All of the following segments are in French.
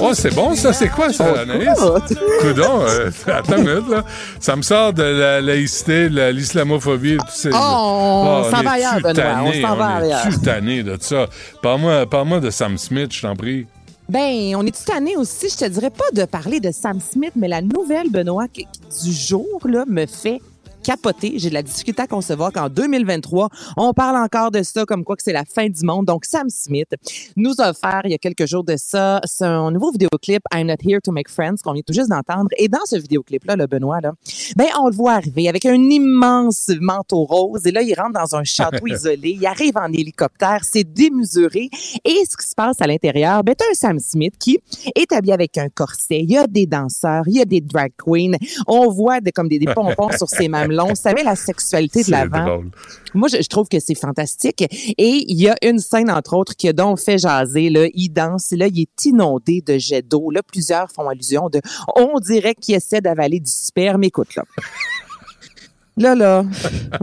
Oh, c'est bon, ça. C'est quoi, ça, Anaïs? Coudon, euh, attends une minute, là. Ça me sort de la laïcité, l'islamophobie. tout ces- Oh, on s'en va ailleurs, Benoît, on s'en va est ailleurs. tanné de ça? Parle-moi parle de Sam Smith, je t'en prie. Ben, on est tanné aussi, je te dirais pas de parler de Sam Smith, mais la nouvelle, Benoît, du jour, là, me fait capoter. J'ai de la difficulté à concevoir qu'en 2023, on parle encore de ça comme quoi que c'est la fin du monde. Donc, Sam Smith nous a offert il y a quelques jours de ça son nouveau vidéoclip I'm Not Here to Make Friends qu'on vient tout juste d'entendre. Et dans ce vidéoclip-là, le Benoît, là, ben, on le voit arriver avec un immense manteau rose. Et là, il rentre dans un château isolé. Il arrive en hélicoptère. C'est démesuré. Et ce qui se passe à l'intérieur, ben, t'as un Sam Smith qui est habillé avec un corset. Il y a des danseurs, il y a des drag queens. On voit des, comme des, des pompons sur ses mamelons. Vous savez, la sexualité de l'avant. Moi, je, je trouve que c'est fantastique. Et il y a une scène, entre autres, qui a donc fait jaser. Là, il danse. Et là, il est inondé de jets d'eau. Là, plusieurs font allusion de... On dirait qu'il essaie d'avaler du sperme. Écoute, là. Là, là,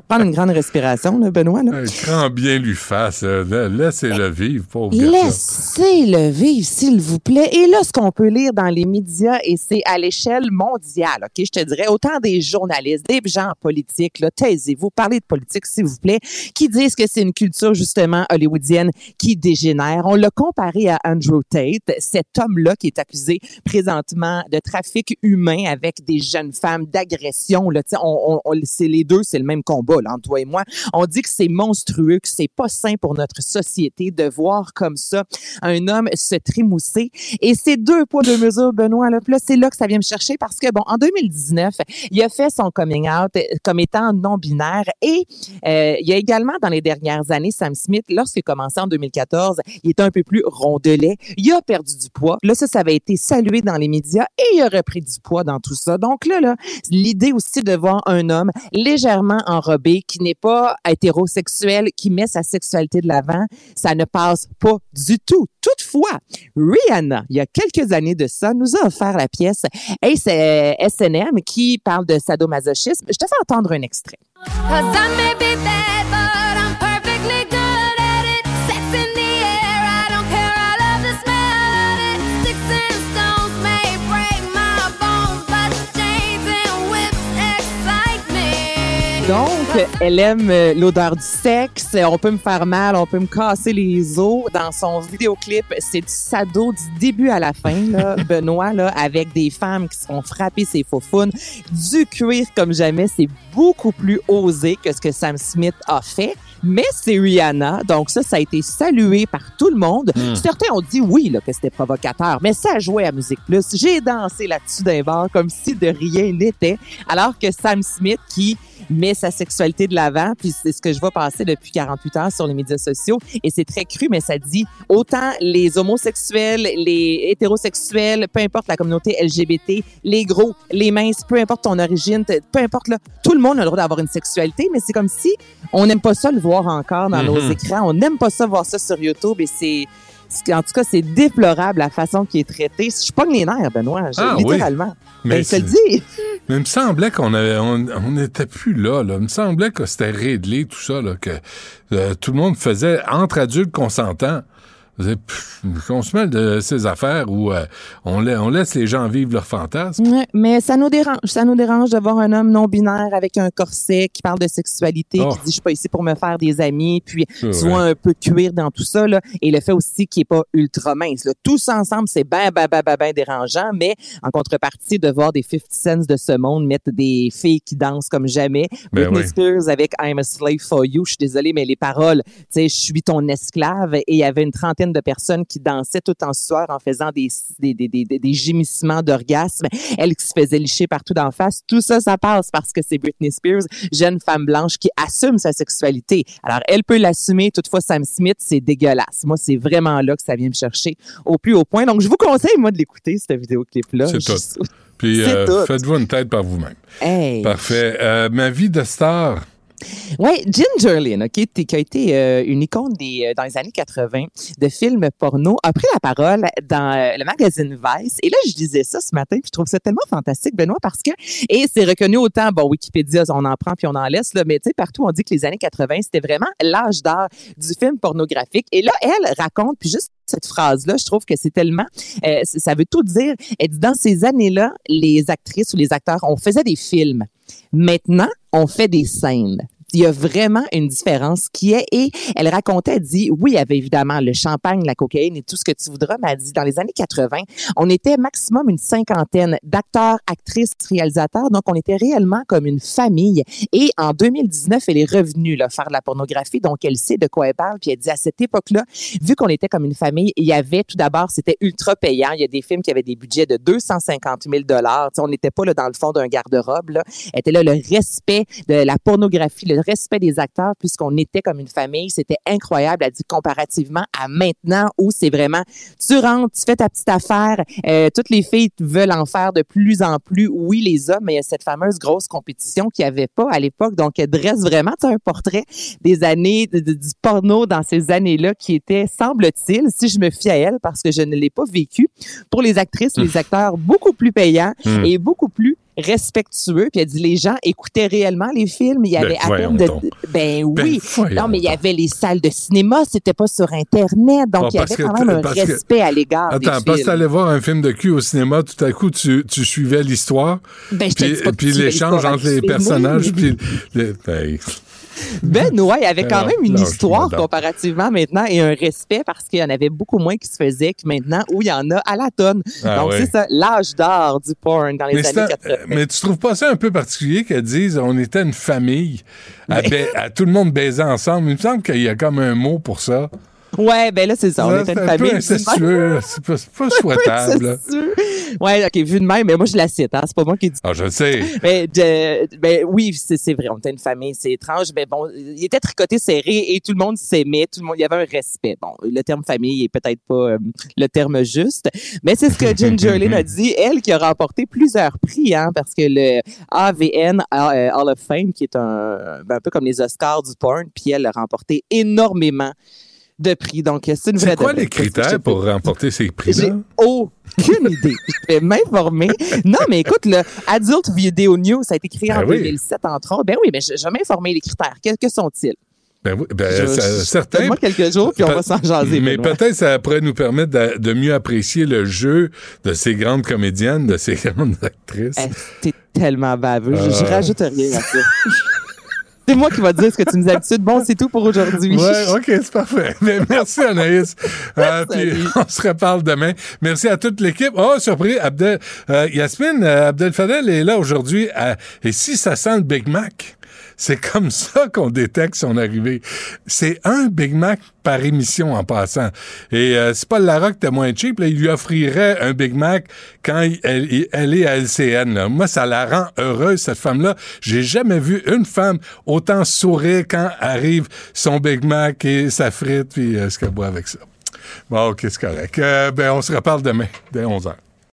prendre une grande respiration, là, Benoît. Là. Prends bien lui face. euh, la- Laissez-le vivre, pauvre. Laissez-le vivre, s'il vous plaît. Et là, ce qu'on peut lire dans les médias, et c'est à l'échelle mondiale, OK? Je te dirais, autant des journalistes, des gens politiques, là, taisez-vous, parlez de politique, s'il vous plaît, qui disent que c'est une culture, justement, hollywoodienne qui dégénère. On l'a comparé à Andrew Tate, cet homme-là qui est accusé présentement de trafic humain avec des jeunes femmes, d'agression, là. On, on- c'est les deux, c'est le même combat, là, entre toi et moi. On dit que c'est monstrueux, que c'est pas sain pour notre société de voir comme ça un homme se trémousser. Et c'est deux poids, deux mesures, Benoît. Là, là c'est là que ça vient me chercher parce que, bon, en 2019, il a fait son coming out euh, comme étant non-binaire et euh, il y a également, dans les dernières années, Sam Smith, lorsqu'il a commencé en 2014, il était un peu plus rondelet. Il a perdu du poids. Là, ça, ça avait été salué dans les médias et il a repris du poids dans tout ça. Donc là, là, l'idée aussi de voir un homme légèrement enrobé, qui n'est pas hétérosexuel, qui met sa sexualité de l'avant, ça ne passe pas du tout. Toutefois, Rihanna, il y a quelques années de ça, nous a offert la pièce Hey, c'est S&M qui parle de sadomasochisme. Je te fais entendre un extrait. Donc, elle aime euh, l'odeur du sexe. On peut me faire mal, on peut me casser les os. Dans son vidéoclip, c'est du sado du début à la fin, là, Benoît, là, avec des femmes qui se font frapper ses faux Du cuir comme jamais, c'est beaucoup plus osé que ce que Sam Smith a fait. Mais c'est Rihanna, donc ça, ça a été salué par tout le monde. Certains ont dit oui, là, que c'était provocateur, mais ça jouait à Musique Plus. J'ai dansé là-dessus d'un bar comme si de rien n'était, alors que Sam Smith, qui met sa sexualité de l'avant, puis c'est ce que je vois passer depuis 48 heures sur les médias sociaux, et c'est très cru, mais ça dit autant les homosexuels, les hétérosexuels, peu importe la communauté LGBT, les gros, les minces, peu importe ton origine, peu importe là, tout le monde a le droit d'avoir une sexualité, mais c'est comme si on n'aime pas ça le voir encore dans nos Mhm. écrans, on n'aime pas ça voir ça sur YouTube, et c'est- en tout cas, c'est déplorable la façon qui est traité. Je pogne les nerfs, Benoît, Ah oui. littéralement. Mais Mais je te le dis. Mais il me semblait qu'on avait, on, on n'était plus là, là. Il me semblait que c'était réglé, tout ça, là, que euh, tout le monde faisait entre adultes consentants. Qu'on se mêle de ces affaires où euh, on, la- on laisse les gens vivre leurs fantasmes. Mais ça nous dérange. Ça nous dérange de voir un homme non binaire avec un corset qui parle de sexualité, Oh. qui dit je suis pas ici pour me faire des amis, puis tu vois un peu cuir dans tout ça là, et le fait aussi qu'il est pas ultra mince. Là. Ça ensemble, c'est ben ben ben ben ben dérangeant, mais en contrepartie de voir des 50 cents de ce monde mettre des filles qui dansent comme jamais, Ben Britney oui. Spears avec I'm a slave for you, je suis désolée mais les paroles, tu sais, je suis ton esclave et il y avait une trentaine de personnes qui dansaient tout en sueur en faisant des des des des, des gémissements d'orgasme elle qui se faisait licher partout d'en face. Tout ça, ça passe parce que c'est Britney Spears, jeune femme blanche qui assume sa sexualité. Alors, elle peut l'assumer. Toutefois, Sam Smith, c'est dégueulasse. Moi, c'est vraiment là que ça vient me chercher au plus haut point. Donc, je vous conseille, moi, de l'écouter, cette vidéoclip-là. C'est tout. Puis C'est euh, faites-vous une tête par vous-même. Hey. Parfait. Euh, ma vie de star. Ouais, Ginger Lynn, OK, t- qui a été euh, une icône des, euh, dans les années 80 de films porno, a pris la parole dans euh, le magazine Vice. Et là, je disais ça ce matin, puis je trouve ça tellement fantastique, Benoît, parce que, et c'est reconnu autant, bon, Wikipédia, on en prend puis on en laisse, là, mais tu sais, partout, on dit que les années 80, c'était vraiment l'âge d'or du film pornographique. Et là, elle raconte, puis juste cette phrase-là, je trouve que c'est tellement, ça veut tout dire. Elle dit, dans ces années-là, les actrices ou les acteurs, on faisait des films. Maintenant, on fait des scènes. Il y a vraiment une différence qui est, et elle racontait, dit, oui, il y avait évidemment le champagne, la cocaïne et tout ce que tu voudras, mais elle dit, dans les années 80, on était maximum une cinquantaine d'acteurs, actrices, réalisateurs, donc on était réellement comme une famille. Et en 2019, elle est revenue là, faire de la pornographie, donc elle sait de quoi elle parle, puis elle dit, à cette époque-là, vu qu'on était comme une famille, il y avait tout d'abord, c'était ultra payant. Il y a des films qui avaient des budgets de 250 000 dollars. On n'était pas là dans le fond d'un garde-robe. Là. était là le respect de la pornographie, respect des acteurs, puisqu'on était comme une famille. C'était incroyable. Elle dit comparativement à maintenant où c'est vraiment tu rentres, tu fais ta petite affaire. euh, toutes les filles veulent en faire de plus en plus. Oui, les hommes, mais il y a cette fameuse grosse compétition qu'il n'y avait pas à l'époque. Donc, elle dresse vraiment un portrait des années de- de- du porno dans ces années-là qui était, semble-t-il, si je me fie à elle, parce que je ne l'ai pas vécu, pour les actrices, les acteurs beaucoup plus payants Hmm. et beaucoup plus respectueux. Puis elle dit, les gens écoutaient réellement les films. Il y Ben, avait à voyons peine de... donc. Ben Ben, oui. non, mais il y avait les salles de cinéma, c'était pas sur Internet. Donc, Ah, il y avait quand même un que- respect à l'égard Attends, des parce que films. t'allais voir un film de cul au cinéma, tout à coup, tu, tu suivais l'histoire, Ben, je te puis, dis pas que puis tu l'échange entre les personnages, puis... ben, ouais, il y avait quand même une histoire comparativement maintenant et un respect parce qu'il y en avait beaucoup moins qui se faisaient que maintenant où il y en a à la tonne. Ah Donc ouais. c'est ça, l'âge d'or du porn dans les mais, années un- 80. mais tu trouves pas ça un peu particulier qu'elles disent on était une famille, à, ba- à tout le monde baiser ensemble? Il me semble qu'il y a comme un mot pour ça. Ouais, ben là c'est ça, on Ça, était une famille. c'est pas, c'est pas souhaitable. là. Ouais, ok, vu de même, mais moi je la cite, hein, c'est pas moi qui dis. Ah, je le sais. Mais de- ben oui, c'est c'est vrai, on était une famille, c'est étrange, mais bon, il était tricoté serré et tout le monde s'aimait, tout le monde, il y avait un respect. Bon, le terme famille est peut-être pas euh, le terme juste, mais c'est ce que Ginger Lynn a dit, elle qui a remporté plusieurs prix, hein, parce que le AVN euh, Hall of Fame, qui est un, ben, un peu comme les Oscars du porn, puis elle a remporté énormément de prix. Donc c'est une vraie C'est quoi les critères pour remporter ces j'ai prix-là? aucune idée. Je vais m'informer. Non, mais écoute, le Adult Video News, ça a été créé en Ben oui. 2007, entre autres. Ben oui, mais je, je vais m'informer les critères. Que, que sont-ils? Ben oui, ben, Je- ça- je- certains. Donne-moi quelques jours, puis on va s'en jaser. Mais peut-être ça pourrait nous permettre de, de mieux apprécier le jeu de ces grandes comédiennes, de ces grandes actrices. Eh, T'es tellement baveux. Je, je Euh. rajoute rien à ça. C'est moi qui va te dire ce que tu nous as d'habitude. Bon, c'est tout pour aujourd'hui. Ouais, OK, c'est parfait. Mais merci, Anaïs. Euh, puis on se reparle demain. Merci à toute l'équipe. Oh, surpris, Abdel, euh, Yasmine euh, Abdel Fadel est là aujourd'hui. à- et si ça sent le Big Mac? C'est comme ça qu'on détecte son arrivée. C'est un Big Mac par émission en passant. Et euh, c'est pas Larocque était moins cheap. Là, il lui offrirait un Big Mac quand elle est à LCN. là. Moi, ça la rend heureuse, cette femme-là. J'ai jamais vu une femme autant sourire quand arrive son Big Mac et sa frite, puis euh, ce qu'elle boit avec ça. Bon, OK, c'est correct. Euh, ben, on se reparle demain, dès 11h.